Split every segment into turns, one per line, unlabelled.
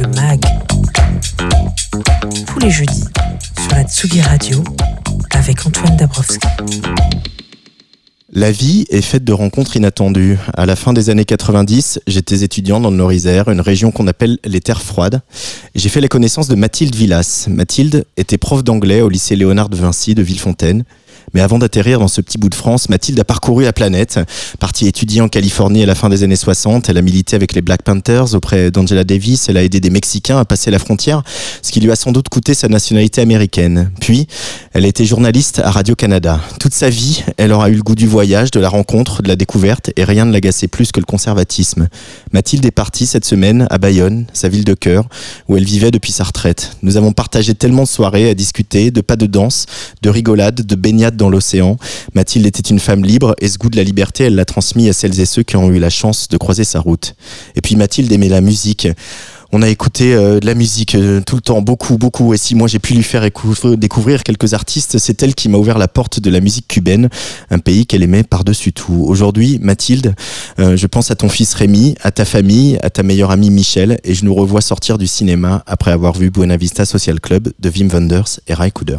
le MAG. Tous les jeudis sur la Tsugi Radio avec Antoine Dabrowski.
La vie est faite de rencontres inattendues. À la fin des années 90, j'étais étudiant dans le Nord-Isère, une région qu'on appelle les terres froides. J'ai fait la connaissance de Mathilde Villas. Mathilde était prof d'anglais au lycée Léonard de Vinci de Villefontaine. Mais avant d'atterrir dans ce petit bout de France, Mathilde a parcouru la planète. Partie étudier en Californie à la fin des années 60, elle a milité avec les Black Panthers auprès d'Angela Davis. Elle a aidé des Mexicains à passer la frontière, ce qui lui a sans doute coûté sa nationalité américaine. Puis, elle a été journaliste à Radio-Canada. Toute sa vie, elle aura eu le goût du voyage, de la rencontre, de la découverte, et rien ne l'agaçait plus que le conservatisme. Mathilde est partie cette semaine à Bayonne, sa ville de cœur, où elle vivait depuis sa retraite. Nous avons partagé tellement de soirées à discuter, de pas de danse, de rigolade, de baignade dans l'océan. Mathilde était une femme libre et ce goût de la liberté, elle l'a transmis à celles et ceux qui ont eu la chance de croiser sa route. Et puis Mathilde aimait la musique. On a écouté euh, de la musique euh, tout le temps, beaucoup, beaucoup. Et si moi j'ai pu lui faire découvrir quelques artistes, c'est elle qui m'a ouvert la porte de la musique cubaine, un pays qu'elle aimait par-dessus tout. Aujourd'hui, Mathilde, euh, je pense à ton fils Rémi, à ta famille, à ta meilleure amie Michel, et je nous revois sortir du cinéma après avoir vu Buena Vista Social Club de Wim Wenders et Ray Cooder.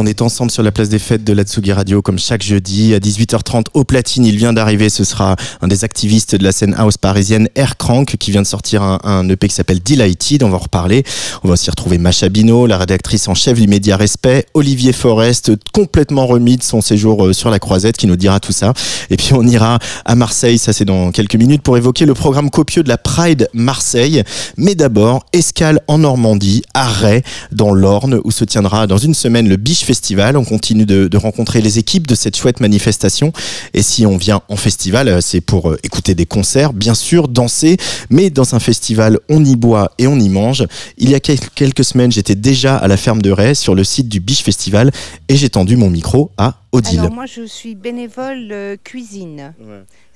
On est ensemble sur la place des fêtes de la Tsugi Radio comme chaque jeudi à 18h30 au platine. Il vient d'arriver, ce sera un des activistes de la scène house parisienne, Air Crank, qui vient de sortir un, EP qui s'appelle Delighted. On va en reparler. On va aussi retrouver Macha Bino, la rédactrice en chef du média Respect, Olivier Forest, complètement remis de son séjour euh, sur la croisette, qui nous dira tout ça. Et puis on ira à Marseille, ça c'est dans quelques minutes, pour évoquer le programme copieux de la Pride Marseille. Mais d'abord, escale en Normandie, arrêt dans l'Orne, où se tiendra dans une semaine le Biche Festival. On continue de, rencontrer les équipes de cette chouette manifestation. Et si on vient en festival, euh, c'est pour euh, écouter des concerts, bien sûr, danser. Mais dans un festival, on y boit et on y mange. Il y a quelques semaines, j'étais déjà à la ferme de Ray sur le site du Biche Festival et j'ai tendu mon micro à Odile.
Alors moi, je suis bénévole cuisine.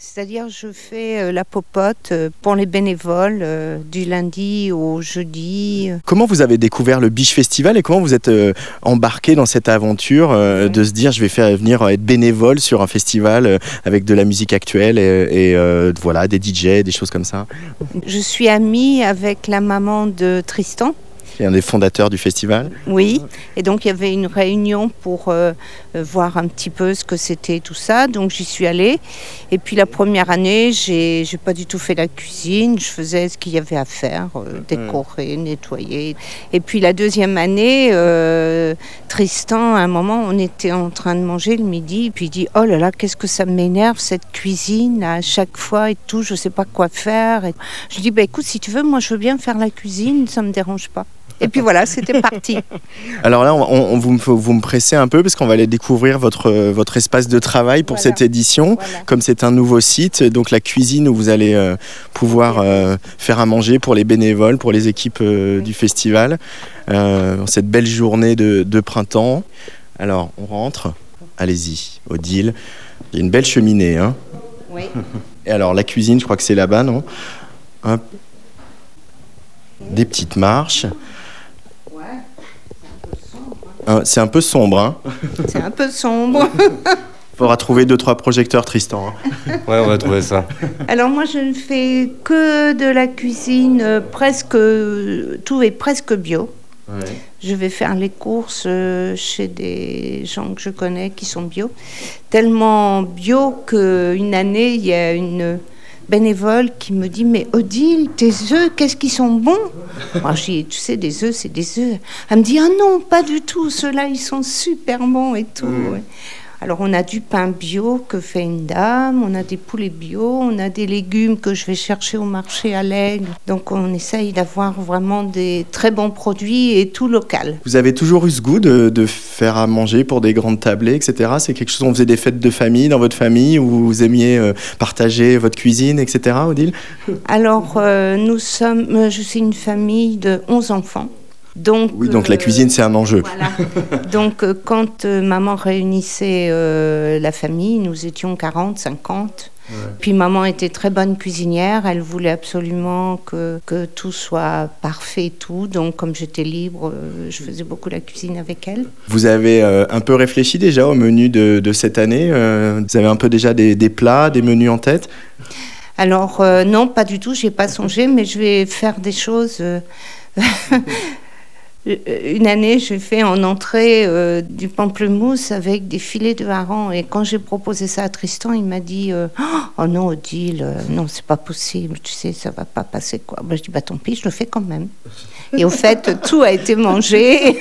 C'est-à-dire, je fais euh, la popote euh, pour les bénévoles euh, du lundi au jeudi.
Comment vous avez découvert le Biche Festival et comment vous êtes embarqué dans cette aventure de se dire je vais faire venir être bénévole sur un festival avec de la musique actuelle et, voilà des DJ, des choses comme ça?
Je suis amie avec la maman de Tristan
un des fondateurs du festival.
Oui, et donc il y avait une réunion pour euh, euh, voir un petit peu ce que c'était tout ça. Donc j'y suis allée. Et puis la première année, j'ai n'ai pas du tout fait la cuisine. Je faisais ce qu'il y avait à faire, euh, décorer, nettoyer. Et puis la deuxième année, Tristan, à un moment, on était en train de manger le midi, et puis il dit Oh là là, qu'est-ce que ça m'énerve cette cuisine à chaque fois et tout, je sais pas quoi faire. Et je dis bah, écoute, si tu veux, moi je veux bien faire la cuisine, ça me dérange pas. Et puis voilà, c'était parti.
Alors là, on, vous, vous, me pressez un peu parce qu'on va aller découvrir votre, votre espace de travail pour cette édition. Comme c'est un nouveau site, donc la cuisine où vous allez euh, pouvoir euh, faire à manger pour les bénévoles, pour les équipes euh, du festival, cette belle journée de, de, printemps. Alors, on rentre. Allez-y, Odile. Il y a une belle cheminée. Hein oui. Et alors, la cuisine, je crois que c'est là-bas, non? Des petites marches. Euh, c'est un peu sombre. Hein
c'est un peu sombre.
Faudra trouver deux trois projecteurs, Tristan. Hein.
ouais, on va trouver ça.
Alors moi, je ne fais que de la cuisine, euh, presque tout est presque bio. Je vais faire les courses euh, chez des gens que je connais qui sont bio. Tellement bio qu'une année, il y a une bénévole qui me dit Mais Odile, tes œufs, qu'est-ce qu'ils sont bons? Moi, je dis Tu sais, des œufs, c'est des œufs. Elle me dit Ah non, pas du tout, ceux-là, ils sont super bons et tout. Mmh. Alors on a du pain bio que fait une dame, on a des poulets bio, on a des légumes que je vais chercher au marché à l'aigle. Donc on essaye d'avoir vraiment des très bons produits et tout local.
Vous avez toujours eu ce goût de, faire à manger pour des grandes tablées, etc. C'est quelque chose, on faisait des fêtes de famille dans votre famille où vous aimiez euh, partager votre cuisine, etc. Odile?
Alors euh, nous sommes, euh, je suis une famille de 11 enfants.
Donc, oui, donc la cuisine, c'est un enjeu.
donc, euh, quand euh, maman réunissait euh, la famille, nous étions 40, 50. Puis maman était très bonne cuisinière, elle voulait absolument que, que tout soit parfait et tout. Donc comme j'étais libre, je faisais beaucoup la cuisine avec elle.
Vous avez un peu réfléchi déjà au menu de, de cette année Vous avez un peu déjà des, des plats, des menus en tête?
Alors non, pas du tout, j'ai pas songé, mais je vais faire des choses... Euh, une année, j'ai fait en entrée euh, du pamplemousse avec des filets de hareng. Et quand j'ai proposé ça à Tristan, il m'a dit euh, Oh non, Odile, non, c'est pas possible, tu sais, ça va pas passer quoi. je dis Bah tant pis, je le fais quand même. Et au fait, tout a été mangé.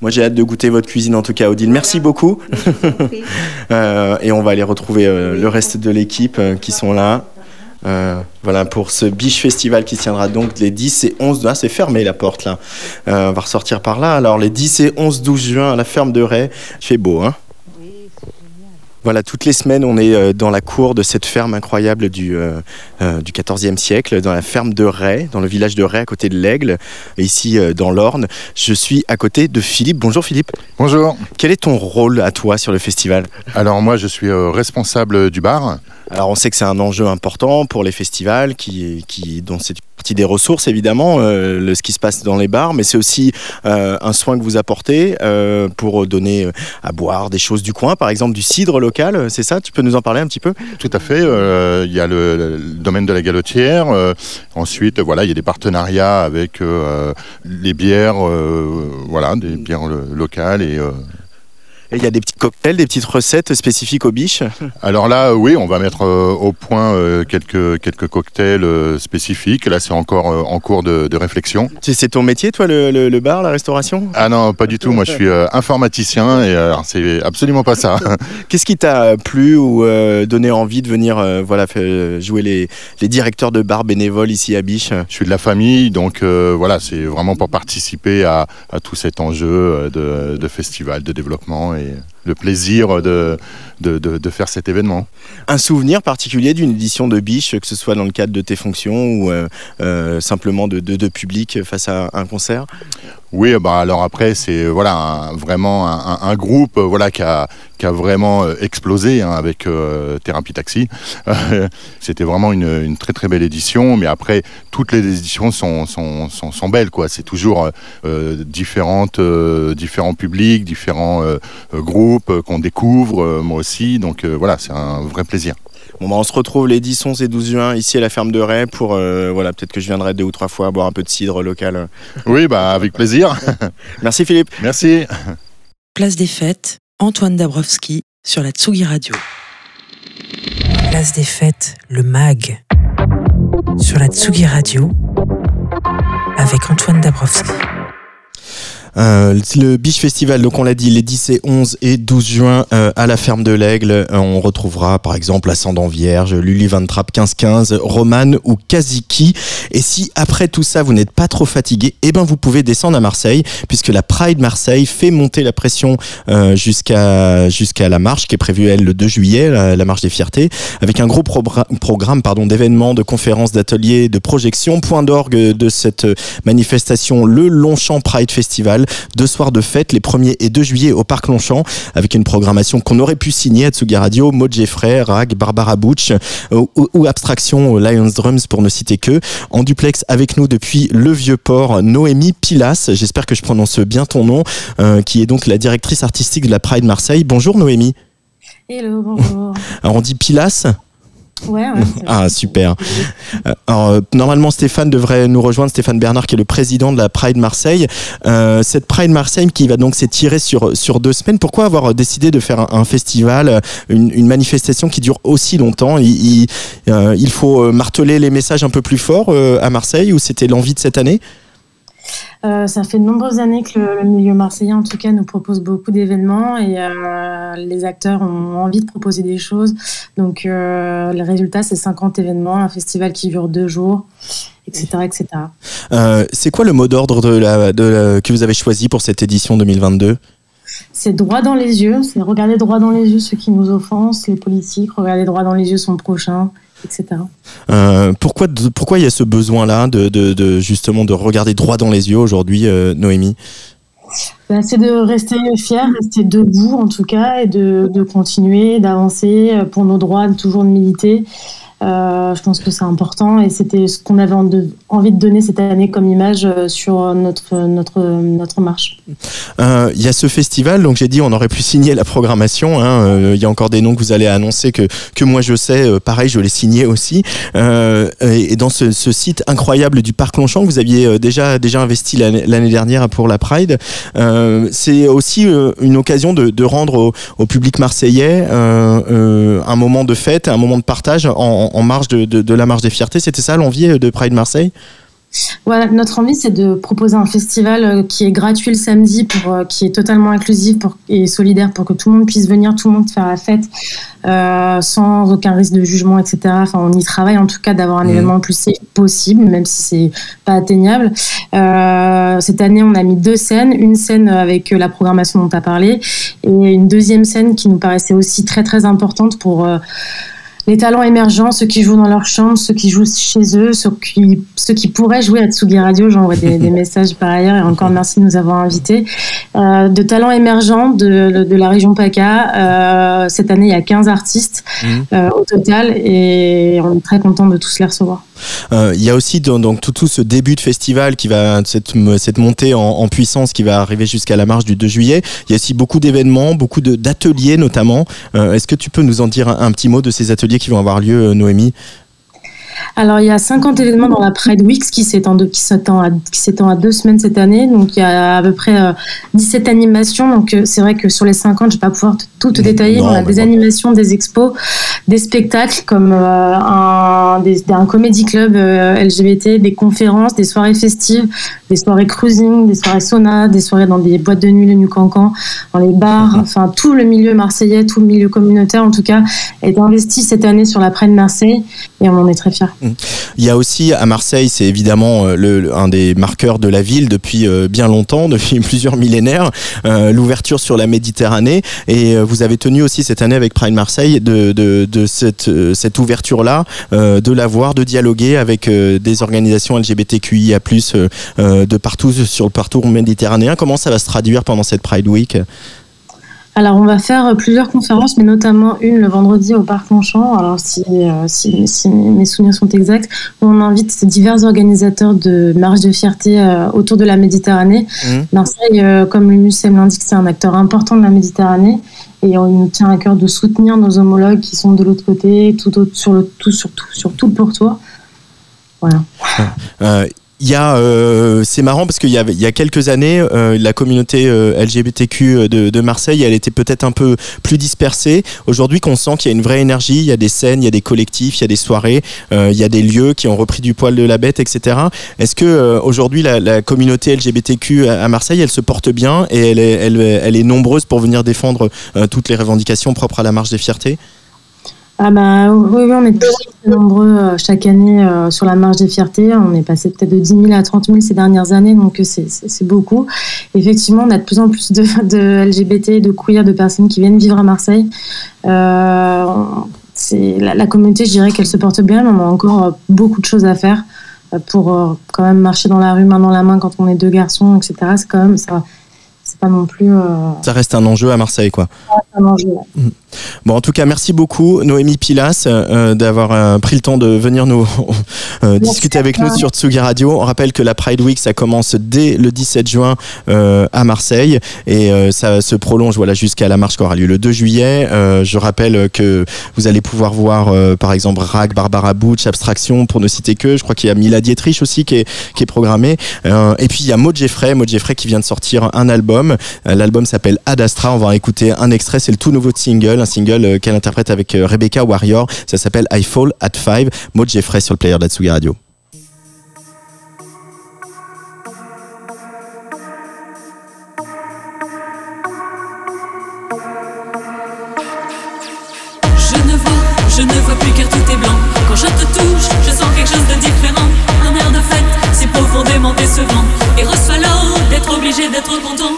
Moi, j'ai hâte de goûter votre cuisine en tout cas, Odile. Merci beaucoup. et on va aller retrouver le reste de l'équipe qui sont là. Euh, voilà pour ce Biche Festival qui tiendra donc les 10 et 11 ah, c'est fermé la porte là. Euh, on va ressortir par là. Alors les 10 et 11 12 juin à la ferme de Ray. Il fait beau hein. Voilà, toutes les semaines, on est euh, dans la cour de cette ferme incroyable du, euh, euh, du 14e siècle, dans la ferme de Ray, dans le village de Ray, à côté de l'Aigle, ici dans l'Orne. Je suis à côté de Philippe. Bonjour Philippe.
Bonjour.
Quel est ton rôle à toi sur le festival?
Alors moi, je suis responsable du bar.
Alors on sait que c'est un enjeu important pour les festivals, qui, qui, dont c'est partie des ressources évidemment, euh, ce qui se passe dans les bars, mais c'est aussi euh, un soin que vous apportez euh, pour donner à boire des choses du coin, par exemple du cidre local, c'est ça? Tu peux nous en parler un petit peu?
Tout à fait. Il y a le, domaine de la galotière. ensuite, voilà, il y a des partenariats avec les bières, voilà, des bières locales et
Et il y a des petits cocktails, des petites recettes spécifiques aux biches
Alors là, oui, on va mettre au point quelques, quelques cocktails spécifiques. Là, c'est encore en cours de, réflexion.
C'est ton métier, toi, le, bar, la restauration?
Ah non, pas du tout. Moi, je suis informaticien et c'est absolument pas ça.
Qu'est-ce qui t'a plu ou donné envie de venir voilà, jouer les, les directeurs de bar bénévoles ici à Biche?
Je suis de la famille, donc voilà, c'est vraiment pour participer à, tout cet enjeu de, de festival, de développement et le plaisir de, de, faire cet événement.
Un souvenir particulier d'une édition de Biche, que ce soit dans le cadre de tes fonctions ou euh, euh, simplement de, de, public face à un concert?
Oui, bah alors après, c'est voilà, vraiment un, groupe voilà, qui, a, vraiment euh, explosé hein, avec Thérapie Taxi. C'était vraiment une, très très belle édition, mais après, toutes les éditions sont, belles. quoi. C'est toujours différents publics, différents groupes euh, qu'on découvre, euh, moi aussi. Donc euh, voilà, c'est un vrai plaisir.
Bon, bah, on se retrouve les 10, 11 et 12 juin ici à la ferme de Ray pour, voilà, peut-être que je viendrai deux ou trois fois boire un peu de cidre local.
Oui, bah, avec plaisir.
Merci Philippe.
Merci.
Place des fêtes, Antoine Dabrowski sur la Tsugi Radio. Place des fêtes, le MAG sur la Tsugi Radio avec Antoine Dabrowski.
Euh, le Biche Festival, donc on l'a dit, les 10 et 11 et 12 juin euh, à la ferme de l'Aigle. Euh, on retrouvera par exemple Ascendant Vierge, Lully Van Trapp 1515, Roman ou Kaziki. Et si après tout ça vous n'êtes pas trop fatigué, eh ben vous pouvez descendre à Marseille puisque la Pride Marseille fait monter la pression jusqu'à jusqu'à la marche qui est prévue elle le 2 juillet, la, marche des fiertés, avec un gros programme pardon d'événements, de conférences, d'ateliers, de projections. Point d'orgue de cette manifestation, le Longchamp Pride Festival deux soirs de fête, les 1er et 2 juillet au Parc Longchamp, avec une programmation qu'on aurait pu signer à Tsugi Radio, Maud Jeffrey, Rag, Barbara Butch euh, ou, Abstraction, Lions Drums pour ne citer que. En duplex avec nous depuis le Vieux-Port, Noémie Pilas, j'espère que je prononce bien ton nom, euh, qui est donc la directrice artistique de la Pride Marseille. Bonjour Noémie.
Hello, bonjour.
Alors on dit Pilas
Ouais,
ah, super. Euh, alors, euh, normalement, Stéphane devrait nous rejoindre, Stéphane Bernard, qui est le président de la Pride Marseille. Euh, cette Pride Marseille qui va donc s'étirer sur, sur deux semaines. Pourquoi avoir décidé de faire un, festival, une, une, manifestation qui dure aussi longtemps? Il, il, faut marteler les messages un peu plus fort à Marseille ou c'était l'envie de cette année?
Euh, ça fait de nombreuses années que le, milieu marseillais, en tout cas, nous propose beaucoup d'événements et euh, les acteurs ont envie de proposer des choses. Donc, euh, le résultat, c'est 50 événements, un festival qui dure deux jours, etc. etc.
c'est quoi le mot d'ordre de de que vous avez choisi pour cette édition 2022
c'est droit dans les yeux, c'est regarder droit dans les yeux ceux qui nous offensent, les politiques, regarder droit dans les yeux son prochain, etc.
Euh, pourquoi, pourquoi il y a ce besoin-là de, de, justement de regarder droit dans les yeux aujourd'hui, euh, Noémie?
Bah, c'est de rester fier, rester debout en tout cas, et de, de continuer, d'avancer pour nos droits, de toujours de militer. Euh, je pense que c'est important et c'était ce qu'on avait envie de donner cette année comme image euh, sur notre, notre, notre marche.
Euh, il y a ce festival, donc j'ai dit on aurait pu signer la programmation. Hein, il y a encore des noms que vous allez annoncer que, que moi je sais, pareil, je l'ai signé aussi. et, dans ce, site incroyable du Parc Longchamp que vous aviez déjà, déjà investi l'année dernière pour la Pride, c'est aussi une occasion de, rendre au, public marseillais un moment de fête, un moment de partage en, marge de, la marche des fiertés. C'était ça l'envie euh, de Pride Marseille?
Voilà, notre envie, c'est de proposer un festival euh, qui est gratuit le samedi, pour, euh, qui est totalement inclusif et solidaire pour que tout le monde puisse venir, tout le monde faire la fête sans aucun risque de jugement, etc. Enfin, on y travaille en tout cas d'avoir un mmh. événement le plus safe possible, même si c'est pas atteignable. cette année, on a mis deux scènes, une scène avec la programmation dont tu as parlé et une deuxième scène qui nous paraissait aussi très très importante pour les talents émergents, ceux qui jouent dans leur chambre, ceux qui jouent chez eux, ceux qui, ceux qui pourraient jouer à Tsugi Radio. J'envoie des, des, messages par ailleurs et encore merci de nous avoir invités. Euh, de talents émergents de, de, la région PACA. Euh, cette année, il y a 15 artistes mmh. euh, au total et on est très content de tous les recevoir.
Euh, il y a aussi tout, ce début de festival qui va cette, montée en, puissance qui va arriver jusqu'à la marche du 2 juillet. Il y a aussi beaucoup d'événements, beaucoup d'ateliers notamment. Euh, est-ce que tu peux nous en dire un, un, petit mot de ces ateliers qui vont avoir lieu, euh, Noémie?
Alors, il y a 50 événements dans la Pride Week qui s'étend à, à, deux semaines cette année. Donc, il y a à peu près 17 euh, animations. Donc, euh, c'est vrai que sur les 50, je ne vais pas pouvoir tout te détailler. on a des animations, des expos, des spectacles comme euh, un, un comédie club LGBT, des conférences, des soirées festives, des soirées cruising, des soirées sauna, des soirées dans des boîtes de nuit, le New Cancan, dans les bars. Enfin, tout le milieu marseillais, tout le milieu communautaire, en tout cas, est investi cette année sur la Pride Marseille et on en est très fiers.
Il y a aussi à Marseille, c'est évidemment euh, un des marqueurs de la ville depuis euh, bien longtemps, depuis plusieurs millénaires, euh, l'ouverture sur la Méditerranée. Et vous avez tenu aussi cette année avec Pride Marseille de, cette ouverture-là, de la voir, de dialoguer avec des organisations LGBTQIA+, de partout sur le parcours méditerranéen. Comment ça va se traduire pendant cette Pride Week?
Alors, on va faire plusieurs conférences, mais notamment une le vendredi au Parc Longchamp. Alors, si, euh, si, mes souvenirs sont exacts, on invite divers organisateurs de marches de fierté euh, autour de la Méditerranée. Mmh. Marseille, euh, comme l'UNUCEM l'indique, c'est un acteur important de la Méditerranée. Et on nous tient à cœur de soutenir nos homologues qui sont de l'autre côté, tout, sur, le, tout, sur, tout, sur tout le pourtour. Voilà.
Il y a, euh, c'est marrant parce qu'il y, y a quelques années, euh, la communauté euh, LGBTQ de, de, Marseille, elle était peut-être un peu plus dispersée. Aujourd'hui, qu'on sent qu'il y a une vraie énergie, il y a des scènes, il y a des collectifs, il y a des soirées, il y a des lieux qui ont repris du poil de la bête, etc. Est-ce que aujourd'hui la, la, communauté LGBTQ à, Marseille, elle se porte bien et elle est, elle, elle est nombreuse pour venir défendre toutes les revendications propres à la marche des fiertés?
Ah bah oui, on est très nombreux euh, chaque année euh, sur la marge des fiertés. On est passé peut-être de 10 000 à 30 000 ces dernières années, donc euh, c'est beaucoup. Effectivement, on a de plus en plus de, de LGBT, de queer, de personnes qui viennent vivre à Marseille. Euh, la, la, communauté, je dirais qu'elle se porte bien, mais on a encore beaucoup de choses à faire pour quand même marcher dans la rue main dans la main quand on est deux garçons, etc. C'est quand même ça pas non plus.
Ça reste un enjeu à Marseille, quoi.
un enjeu.
Mmh. Bon, en tout cas, merci beaucoup, Noémie Pilas, euh, d'avoir euh, pris le temps de venir nous euh, discuter avec nous sur Tsugi Radio. On rappelle que la Pride Week, ça commence dès le 17 juin à Marseille et ça se prolonge voilà, jusqu'à la marche qui aura lieu le 2 juillet. je rappelle que vous allez pouvoir voir, par exemple, Rag, Barbara Butch, Abstraction, pour ne citer que. Je crois qu'il y a Mila Dietrich aussi qui est, qui est programmé. et puis, il y a Maud Jeffrey, Maud Jeffrey qui vient de sortir un album. L'album s'appelle Ad Astra. On va écouter un extrait. C'est le tout nouveau single un single euh, qu'elle interprète avec euh, Rebecca Warrior. Ça s'appelle I Fall at Five. Maud Jeffrey sur le player d'Atsugi Radio.
Je ne vois, plus car tout est blanc. Quand je te touche, je sens quelque chose de différent. Un air de fête, c'est profondément décevant. Et reçois l'eau d'être obligé d'être content.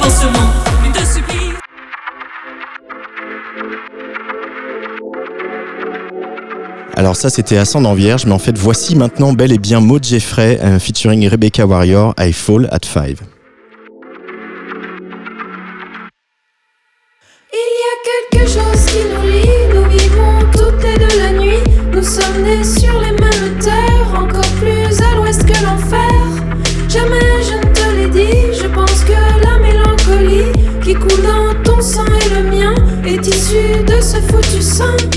Pansement. Une de supplice.
Alors ça c'était Ascendant Vierge, mais en fait voici maintenant bel et bien Maud Jeffrey euh, featuring Rebecca Warrior, I Fall at Five.
Il y a quelque chose qui nous lie, nous
some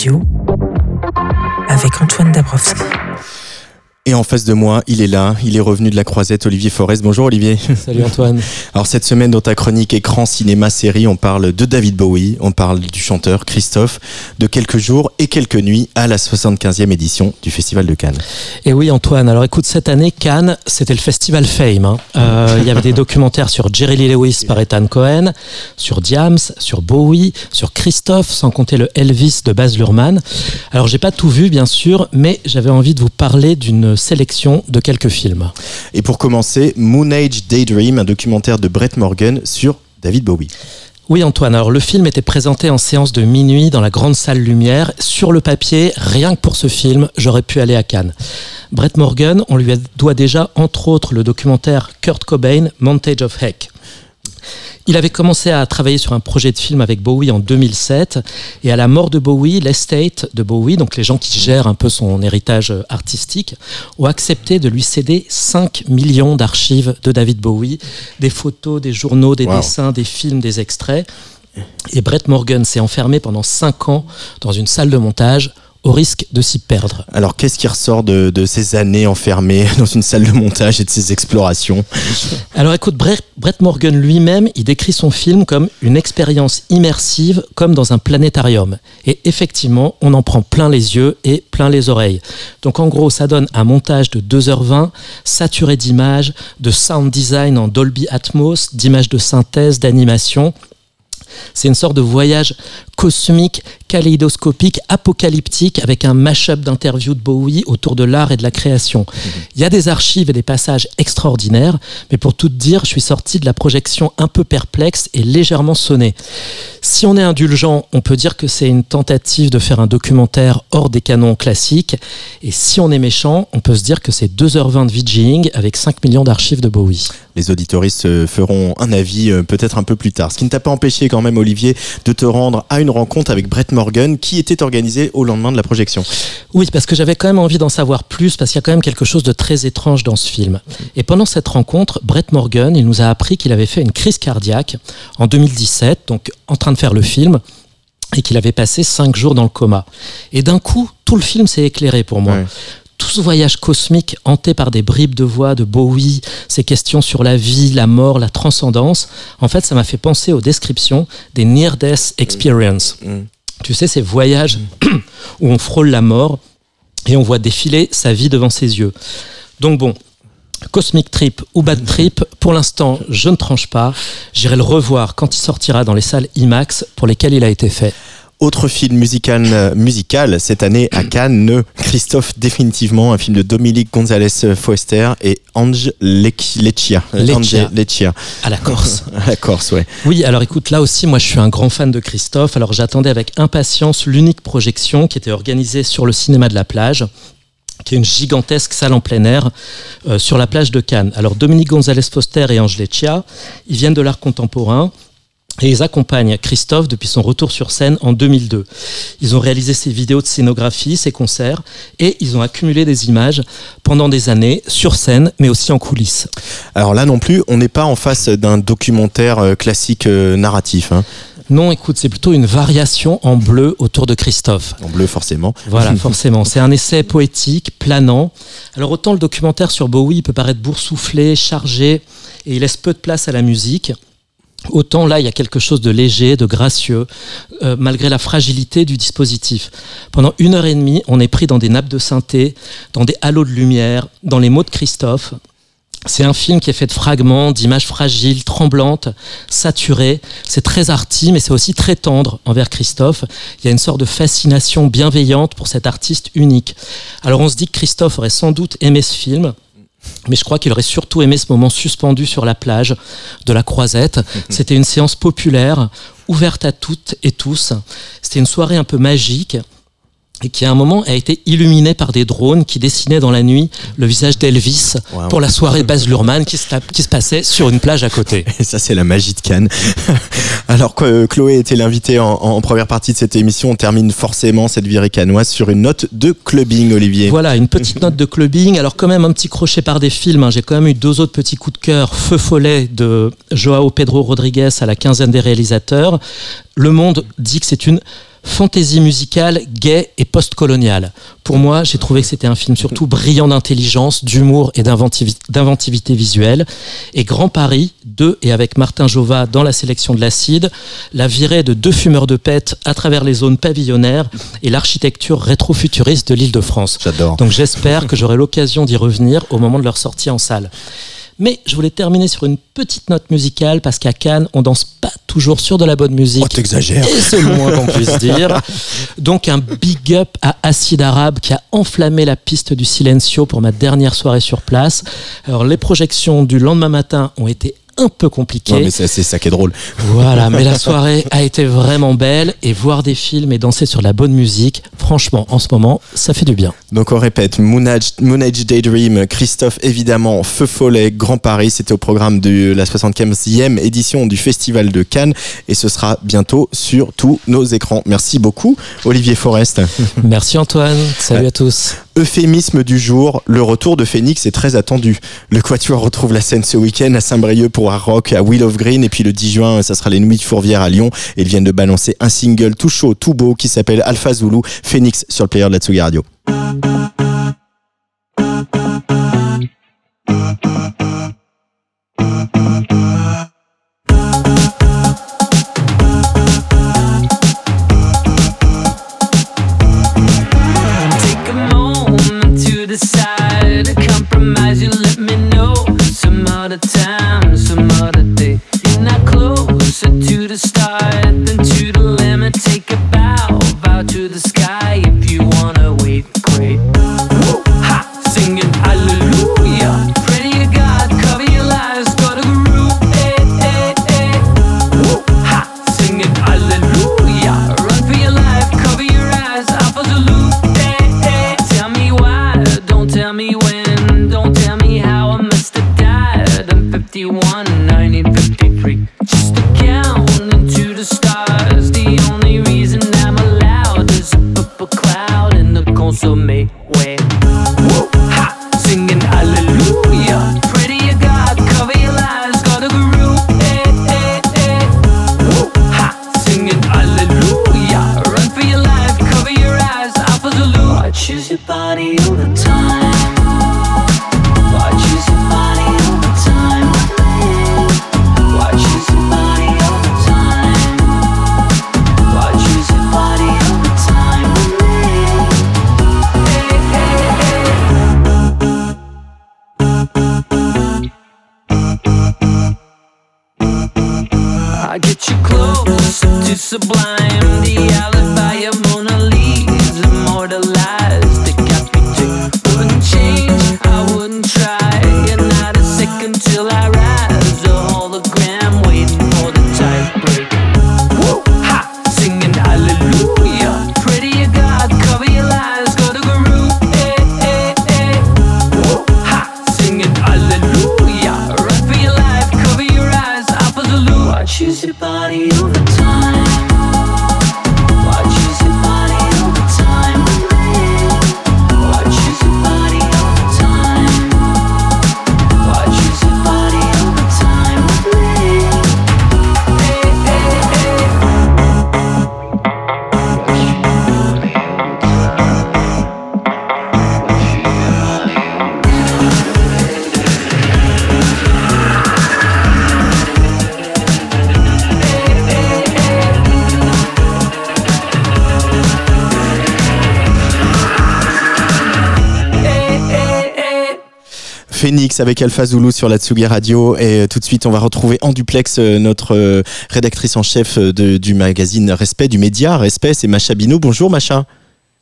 Radio,
Et en face de moi, il est là, il est revenu de la croisette, Olivier Forest. Bonjour Olivier.
Salut Antoine.
Alors cette semaine dans ta chronique écran, cinéma, série, on parle de David Bowie, on parle du chanteur Christophe, de quelques jours et quelques nuits à la 75e édition du Festival de Cannes.
Et oui Antoine, alors écoute, cette année, Cannes, c'était le festival Fame. hein. Euh, Il y avait des documentaires sur Jerry Lee Lewis par Ethan Cohen, sur Diams, sur Bowie, sur Christophe, sans compter le Elvis de Baz Luhrmann. Alors j'ai pas tout vu bien sûr, mais j'avais envie de vous parler d'une sélection de quelques films.
Et pour commencer, Moon Age Daydream, un documentaire de Brett Morgan sur David Bowie.
Oui Antoine, alors le film était présenté en séance de minuit dans la grande salle lumière. Sur le papier, rien que pour ce film, j'aurais pu aller à Cannes. Brett Morgan, on lui doit déjà entre autres le documentaire Kurt Cobain, Montage of Heck. Il avait commencé à travailler sur un projet de film avec Bowie en 2007 et à la mort de Bowie, l'estate de Bowie, donc les gens qui gèrent un peu son héritage artistique, ont accepté de lui céder 5 millions d'archives de David Bowie, des photos, des journaux, des
Wow.
dessins, des films, des extraits. Et Brett Morgan s'est enfermé pendant 5 ans dans une salle de montage au risque de s'y perdre.
Alors qu'est-ce qui ressort de, de ces années enfermées dans une salle de montage et de ces explorations
Alors écoute, Brett, Brett Morgan lui-même, il décrit son film comme une expérience immersive, comme dans un planétarium. Et effectivement, on en prend plein les yeux et plein les oreilles. Donc en gros, ça donne un montage de 2h20, saturé d'images, de sound design en Dolby Atmos, d'images de synthèse, d'animation. C'est une sorte de voyage cosmique, kaléidoscopique, apocalyptique, avec un mash-up d'interviews de Bowie autour de l'art et de la création. Il y a des archives et des passages extraordinaires, mais pour tout dire, je suis sorti de la projection un peu perplexe et légèrement sonné. Si on est indulgent, on peut dire que c'est une tentative de faire un documentaire hors des canons classiques, et si on est méchant, on peut se dire que c'est 2h20 de VJing avec 5 millions d'archives de Bowie.
Les auditoristes euh, feront un avis euh, peut-être un peu plus tard. Ce qui ne t'a pas empêché quand même, Olivier, de te rendre à une rencontre avec Brett Morgan qui était organisée au lendemain de la projection.
Oui, parce que j'avais quand même envie d'en savoir plus, parce qu'il y a quand même quelque chose de très étrange dans ce film. Et pendant cette rencontre, Brett Morgan, il nous a appris qu'il avait fait une crise cardiaque en 2017, donc en train de faire le film, et qu'il avait passé cinq jours dans le coma. Et d'un coup, tout le film s'est éclairé pour moi.
Ouais.
Tout ce voyage cosmique hanté par des bribes de voix de Bowie, ces questions sur la vie, la mort, la transcendance, en fait, ça m'a fait penser aux descriptions des near-death experience.
Mm.
Tu sais, ces voyages où on frôle la mort et on voit défiler sa vie devant ses yeux. Donc bon, Cosmic Trip ou Bad Trip, pour l'instant, je ne tranche pas. J'irai le revoir quand il sortira dans les salles IMAX pour lesquelles il a été fait.
Autre film musical, euh, musical cette année à Cannes, Christophe définitivement, un film de Dominique Gonzalez Foester et Ange Lec- Leccia.
À la Corse.
À la Corse, ouais.
Oui, alors écoute, là aussi, moi je suis un grand fan de Christophe. Alors j'attendais avec impatience l'unique projection qui était organisée sur le cinéma de la plage qui est une gigantesque salle en plein air euh, sur la plage de Cannes. Alors Dominique Gonzalez Foster et Ange Leccia, ils viennent de l'art contemporain. Et ils accompagnent Christophe depuis son retour sur scène en 2002. Ils ont réalisé ses vidéos de scénographie, ses concerts, et ils ont accumulé des images pendant des années, sur scène, mais aussi en coulisses.
Alors là non plus, on n'est pas en face d'un documentaire euh, classique euh, narratif, hein.
Non, écoute, c'est plutôt une variation en bleu autour de Christophe.
en bleu forcément.
Voilà, forcément. C'est un essai poétique, planant. Alors autant le documentaire sur Bowie il peut paraître boursouflé, chargé, et il laisse peu de place à la musique. Autant là, il y a quelque chose de léger, de gracieux, euh, malgré la fragilité du dispositif. Pendant une heure et demie, on est pris dans des nappes de synthé, dans des halos de lumière, dans les mots de Christophe. C'est un film qui est fait de fragments, d'images fragiles, tremblantes, saturées. C'est très arty, mais c'est aussi très tendre envers Christophe. Il y a une sorte de fascination bienveillante pour cet artiste unique. Alors on se dit que Christophe aurait sans doute aimé ce film. Mais je crois qu'il aurait surtout aimé ce moment suspendu sur la plage de la Croisette. C'était une séance populaire, ouverte à toutes et tous. C'était une soirée un peu magique. Et qui à un moment a été illuminé par des drones qui dessinaient dans la nuit le visage d'Elvis
Wow.
pour la soirée Baz Luhrmann qui se, qui se passait sur une plage à côté.
Et ça, c'est la magie de Cannes. Alors que Chloé était l'invitée en, en première partie de cette émission, on termine forcément cette virée canoise sur une note de clubbing, Olivier.
Voilà, une petite note de clubbing. Alors quand même un petit crochet par des films. hein. J'ai quand même eu deux autres petits coups de cœur. Feu follet de Joao Pedro Rodriguez à la quinzaine des réalisateurs. Le Monde dit que c'est une fantaisie musicale gay et post-coloniale. Pour moi, j'ai trouvé que c'était un film surtout brillant d'intelligence, d'humour et d'inventivi- d'inventivité visuelle. Et Grand Paris, de et avec Martin Jova dans la sélection de l'acide, la virée de deux fumeurs de pète à travers les zones pavillonnaires et l'architecture rétro-futuriste de l'île de France.
J'adore.
Donc j'espère que j'aurai l'occasion d'y revenir au moment de leur sortie en salle. Mais je voulais terminer sur une petite note musicale parce qu'à Cannes, on danse pas toujours sur de la bonne musique.
Oh, t'exagères.
Et c'est le moins qu'on puisse dire. Donc un big up à Acide Arabe qui a enflammé la piste du Silencio pour ma dernière soirée sur place. Alors les projections du lendemain matin ont été un peu compliquées.
Ouais, mais c'est c'est ça qui est drôle.
Voilà, mais la soirée a été vraiment belle et voir des films et danser sur la bonne musique, franchement, en ce moment, ça fait du bien.
Donc on répète, Moon Age, Moon Age Daydream, Christophe évidemment, Feu Follet, Grand Paris, c'était au programme de la 75e édition du Festival de Cannes et ce sera bientôt sur tous nos écrans. Merci beaucoup Olivier Forest.
Merci Antoine, salut à tous.
Euphémisme du jour, le retour de Phoenix est très attendu. Le Quatuor retrouve la scène ce week-end à Saint-Brieuc pour Hard Rock, à Will of Green, et puis le 10 juin, ça sera les Nuits de Fourvière à Lyon. Ils viennent de balancer un single tout chaud, tout beau, qui s'appelle Alpha Zulu, Phoenix sur le player de la Tsugi Radio.
Other time, some other day. You're not closer to the start than to the
Avec Alpha Zulu sur la Tsugi Radio et euh, tout de suite on va retrouver en duplex euh, notre euh, rédactrice en chef de- du magazine Respect, du média Respect, c'est Macha Bino. Bonjour Macha.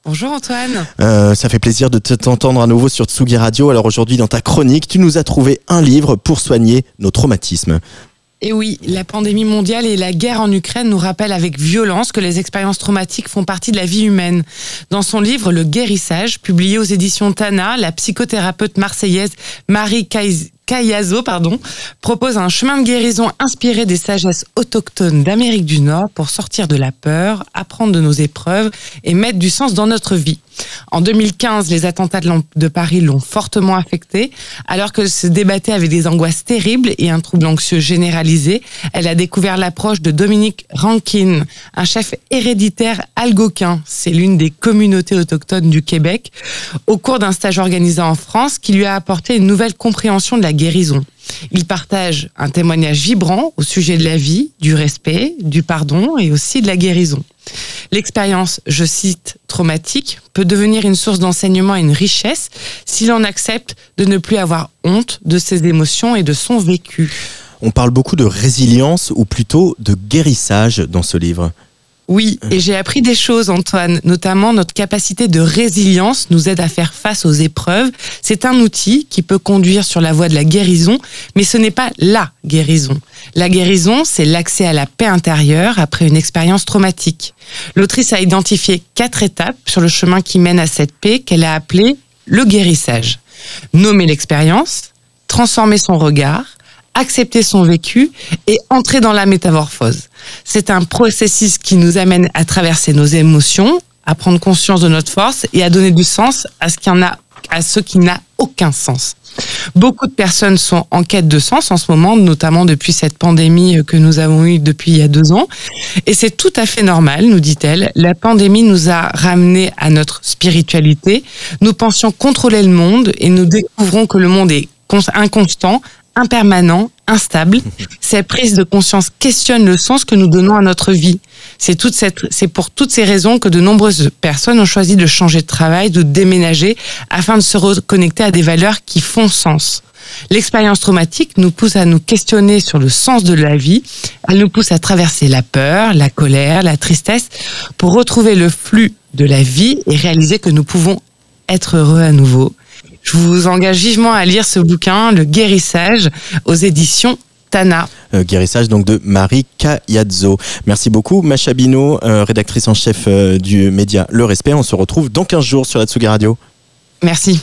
Bonjour Antoine.
Euh, ça fait plaisir de te- t'entendre à nouveau sur Tsugi Radio. Alors aujourd'hui dans ta chronique, tu nous as trouvé un livre pour soigner nos traumatismes.
Et oui, la pandémie mondiale et la guerre en Ukraine nous rappellent avec violence que les expériences traumatiques font partie de la vie humaine. Dans son livre Le guérissage, publié aux éditions Tana, la psychothérapeute marseillaise Marie propose un chemin de guérison inspiré des sagesses autochtones d'Amérique du Nord pour sortir de la peur, apprendre de nos épreuves et mettre du sens dans notre vie. En 2015, les attentats de Paris l'ont fortement affectée. Alors que se débattait avec des angoisses terribles et un trouble anxieux généralisé, elle a découvert l'approche de Dominique Rankin, un chef héréditaire algonquin. C'est l'une des communautés autochtones du Québec, au cours d'un stage organisé en France qui lui a apporté une nouvelle compréhension de la guérison. Il partage un témoignage vibrant au sujet de la vie, du respect, du pardon et aussi de la guérison. L'expérience, je cite, traumatique peut devenir une source d'enseignement et une richesse si l'on accepte de ne plus avoir honte de ses émotions et de son vécu.
On parle beaucoup de résilience ou plutôt de guérissage dans ce livre.
Oui, et j'ai appris des choses, Antoine, notamment notre capacité de résilience nous aide à faire face aux épreuves. C'est un outil qui peut conduire sur la voie de la guérison, mais ce n'est pas la guérison. La guérison, c'est l'accès à la paix intérieure après une expérience traumatique. L'autrice a identifié quatre étapes sur le chemin qui mène à cette paix qu'elle a appelée le guérissage. Nommer l'expérience, transformer son regard, accepter son vécu et entrer dans la métamorphose. C'est un processus qui nous amène à traverser nos émotions, à prendre conscience de notre force et à donner du sens à ce qui en a, à ce qui n'a aucun sens. Beaucoup de personnes sont en quête de sens en ce moment, notamment depuis cette pandémie que nous avons eue depuis il y a deux ans. Et c'est tout à fait normal, nous dit-elle. La pandémie nous a ramenés à notre spiritualité. Nous pensions contrôler le monde et nous découvrons que le monde est cons- inconstant, impermanent, instable. Cette prise de conscience questionne le sens que nous donnons à notre vie. C'est toute cette, c'est pour toutes ces raisons que de nombreuses personnes ont choisi de changer de travail, de déménager, afin de se reconnecter à des valeurs qui font sens. L'expérience traumatique nous pousse à nous questionner sur le sens de la vie. Elle nous pousse à traverser la peur, la colère, la tristesse pour retrouver le flux de la vie et réaliser que nous pouvons être heureux à nouveau. Je vous engage vivement à lire ce bouquin, Le guérissage, aux éditions Tana.
Euh, guérissage donc de Marie Cayazzo. Merci beaucoup, Macha Bino, euh, rédactrice en chef euh, du média Le Respect. On se retrouve dans 15 jours sur la Tsugi Radio.
Merci.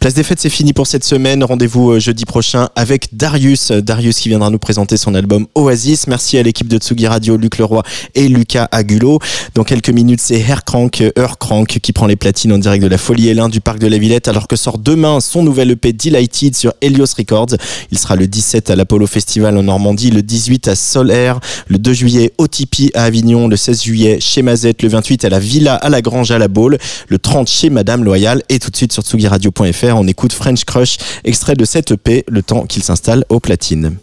Place des fêtes, c'est fini pour cette semaine. Rendez-vous euh, jeudi prochain avec Darius. Euh, Darius qui viendra nous présenter son album Oasis. Merci à l'équipe de Tsugi Radio, Luc Leroy et Lucas Agulo. Dans quelques minutes, c'est Haircrank, euh, qui prend les platines en direct de la Folie Hélène du Parc de la Villette alors que sort demain son nouvel EP Delighted sur Helios Records. Il sera le 17 à l'Apollo Festival en Normandie, le 18 à Solaire, le 2 juillet au Tipi à Avignon, le 16 juillet chez Mazette, le 28 à la Villa à la Grange à la Baule, le 30 chez Madame Loyal et tout de suite sur tsugiradio.fr on écoute French Crush, extrait de cette EP, le temps qu'il s'installe aux platines.